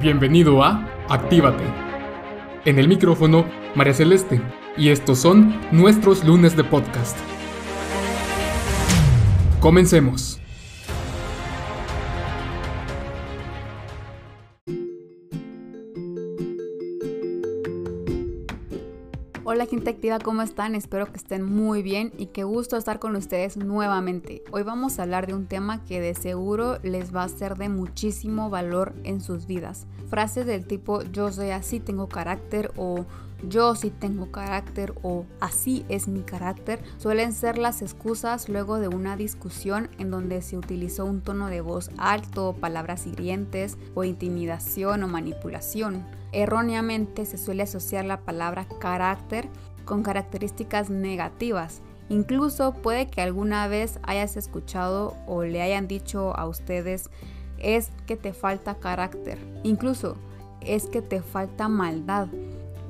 Bienvenido a Actívate. En el micrófono, María Celeste, y estos son nuestros lunes de podcast. Comencemos. Hola gente activa, ¿cómo están? Espero que estén muy bien y qué gusto estar con ustedes nuevamente. Hoy vamos a hablar de un tema que de seguro les va a ser de muchísimo valor en sus vidas. Frases del tipo yo soy así, tengo carácter o yo sí tengo carácter o así es mi carácter suelen ser las excusas luego de una discusión en donde se utilizó un tono de voz alto, palabras hirientes o intimidación o manipulación. Erróneamente se suele asociar la palabra carácter con características negativas. Incluso puede que alguna vez hayas escuchado o le hayan dicho a ustedes es que te falta carácter. Incluso es que te falta maldad.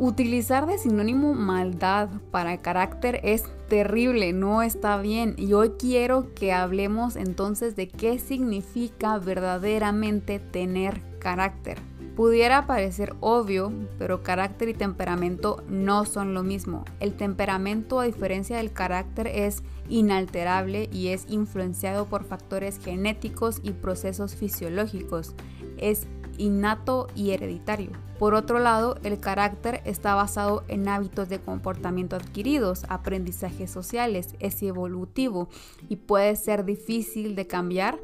Utilizar de sinónimo maldad para carácter es terrible, no está bien. Y hoy quiero que hablemos entonces de qué significa verdaderamente tener carácter. Pudiera parecer obvio, pero carácter y temperamento no son lo mismo. El temperamento, a diferencia del carácter, es inalterable y es influenciado por factores genéticos y procesos fisiológicos. Es innato y hereditario. Por otro lado, el carácter está basado en hábitos de comportamiento adquiridos, aprendizajes sociales, es evolutivo y puede ser difícil de cambiar,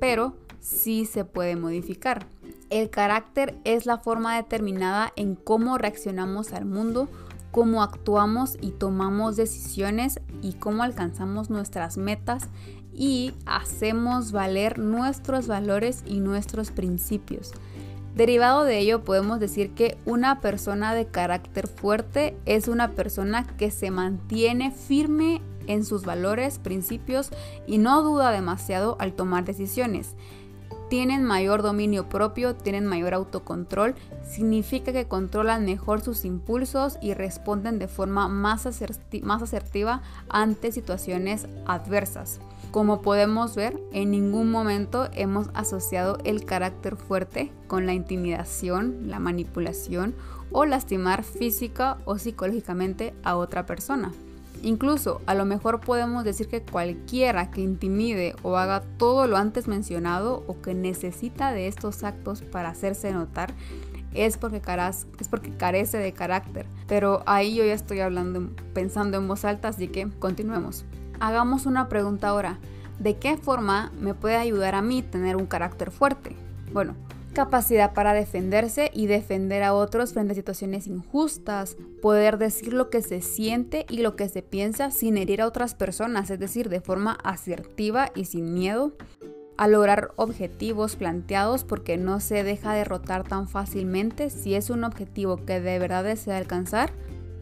pero sí se puede modificar. El carácter es la forma determinada en cómo reaccionamos al mundo, cómo actuamos y tomamos decisiones y cómo alcanzamos nuestras metas y hacemos valer nuestros valores y nuestros principios. Derivado de ello podemos decir que una persona de carácter fuerte es una persona que se mantiene firme en sus valores, principios y no duda demasiado al tomar decisiones. Tienen mayor dominio propio, tienen mayor autocontrol, significa que controlan mejor sus impulsos y responden de forma más, asertiva ante situaciones adversas. Como podemos ver, en ningún momento hemos asociado el carácter fuerte con la intimidación, la manipulación o lastimar física o psicológicamente a otra persona. Incluso a lo mejor podemos decir que cualquiera que intimide o haga todo lo antes mencionado o que necesita de estos actos para hacerse notar es porque, es porque carece de carácter. Pero ahí yo ya estoy hablando, pensando en voz alta, así que continuemos hagamos una pregunta ahora. ¿De qué forma me puede ayudar a mí tener un carácter fuerte? Bueno, capacidad para defenderse y defender a otros frente a situaciones injustas, poder decir lo que se siente y lo que se piensa sin herir a otras personas, es decir, de forma asertiva y sin miedo, a lograr objetivos planteados porque no se deja derrotar tan fácilmente, si es un objetivo que de verdad desea alcanzar,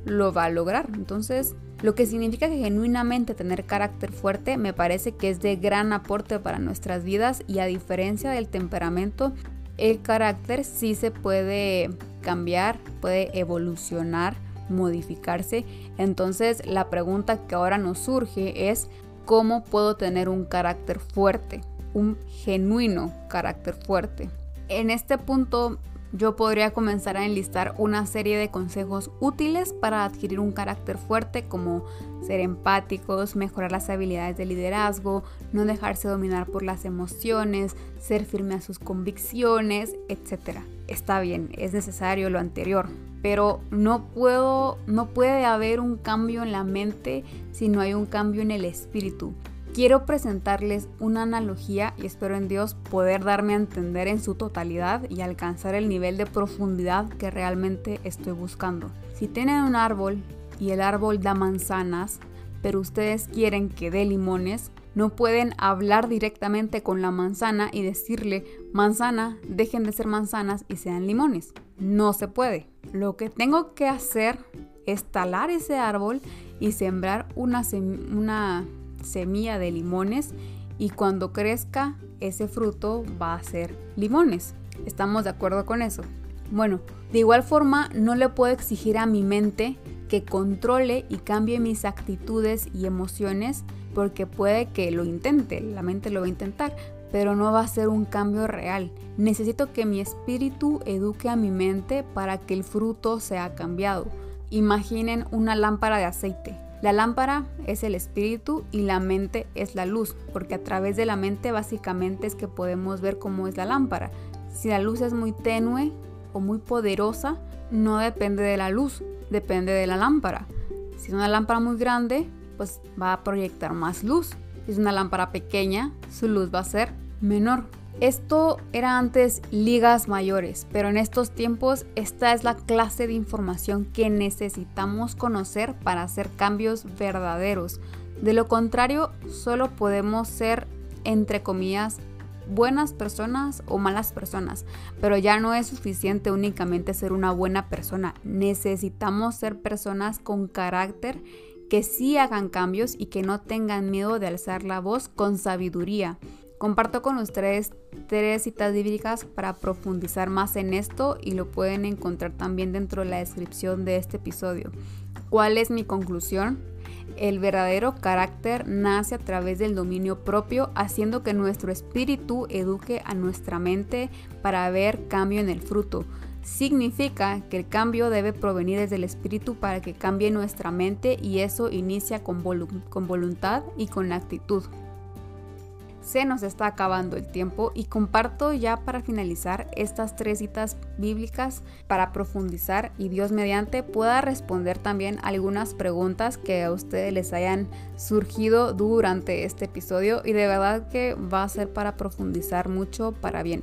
lo va a lograr. Entonces, lo que significa que genuinamente tener carácter fuerte me parece que es de gran aporte para nuestras vidas y a diferencia del temperamento, el carácter sí se puede cambiar, puede evolucionar, modificarse. Entonces la pregunta que ahora nos surge es, ¿cómo puedo tener un carácter fuerte? Un genuino carácter fuerte. En este punto yo podría comenzar a enlistar una serie de consejos útiles para adquirir un carácter fuerte como ser empáticos, mejorar las habilidades de liderazgo, no dejarse dominar por las emociones, ser firme a sus convicciones, etc. Está bien, es necesario lo anterior, pero no puedo no puede haber un cambio en la mente si no hay un cambio en el espíritu. Quiero presentarles una analogía y espero en Dios poder darme a entender en su totalidad y alcanzar el nivel de profundidad que realmente estoy buscando. Si tienen un árbol y el árbol da manzanas, pero ustedes quieren que dé limones, no pueden hablar directamente con la manzana y decirle, manzana, dejen de ser manzanas y sean limones. No se puede. Lo que tengo que hacer es talar ese árbol y sembrar una, una semilla de limones y cuando crezca ese fruto va a ser limones. ¿Estamos de acuerdo con eso? Bueno, de igual forma no le puedo exigir a mi mente que controle y cambie mis actitudes y emociones porque puede que lo intente, la mente lo va a intentar, pero no va a ser un cambio real. Necesito que mi espíritu eduque a mi mente para que el fruto sea cambiado. Imaginen una lámpara de aceite. La lámpara es el espíritu y la mente es la luz, porque a través de la mente básicamente es que podemos ver cómo es la lámpara. Si la luz es muy tenue o muy poderosa, no depende de la luz, depende de la lámpara. Si es una lámpara muy grande, pues va a proyectar más luz. Si es una lámpara pequeña, su luz va a ser menor. Esto era antes ligas mayores, pero en estos tiempos esta es la clase de información que necesitamos conocer para hacer cambios verdaderos. De lo contrario, solo podemos ser, entre comillas, buenas personas o malas personas, pero ya no es suficiente únicamente ser una buena persona. Necesitamos ser personas con carácter que sí hagan cambios y que no tengan miedo de alzar la voz con sabiduría. Comparto con ustedes tres citas bíblicas para profundizar más en esto y lo pueden encontrar también dentro de la descripción de este episodio. ¿Cuál es mi conclusión? El verdadero carácter nace a través del dominio propio, haciendo que nuestro espíritu eduque a nuestra mente para ver cambio en el fruto. Significa que el cambio debe provenir desde el espíritu para que cambie nuestra mente y eso inicia con, voluntad y con actitud se nos está acabando el tiempo y comparto ya para finalizar estas tres citas bíblicas para profundizar y Dios mediante pueda responder también algunas preguntas que a ustedes les hayan surgido durante este episodio y de verdad que va a ser para profundizar mucho para bien.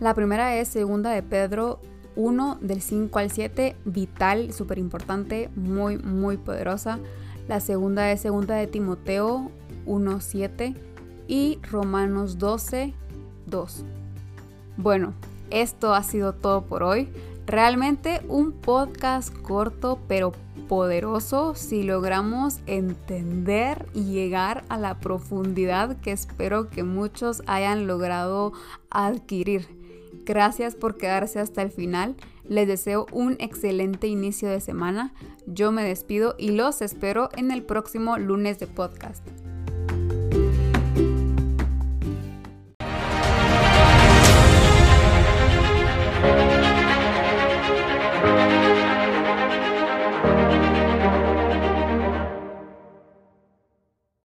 La primera es segunda de Pedro 1 del 5 al 7, vital, súper importante, muy muy poderosa. La segunda es segunda de Timoteo 1 7 y Romanos 12, 2. Bueno, esto ha sido todo por hoy. Realmente un podcast corto pero poderoso si logramos entender y llegar a la profundidad que espero que muchos hayan logrado adquirir. Gracias por quedarse hasta el final. Les deseo un excelente inicio de semana. Yo me despido y los espero en el próximo lunes de podcast.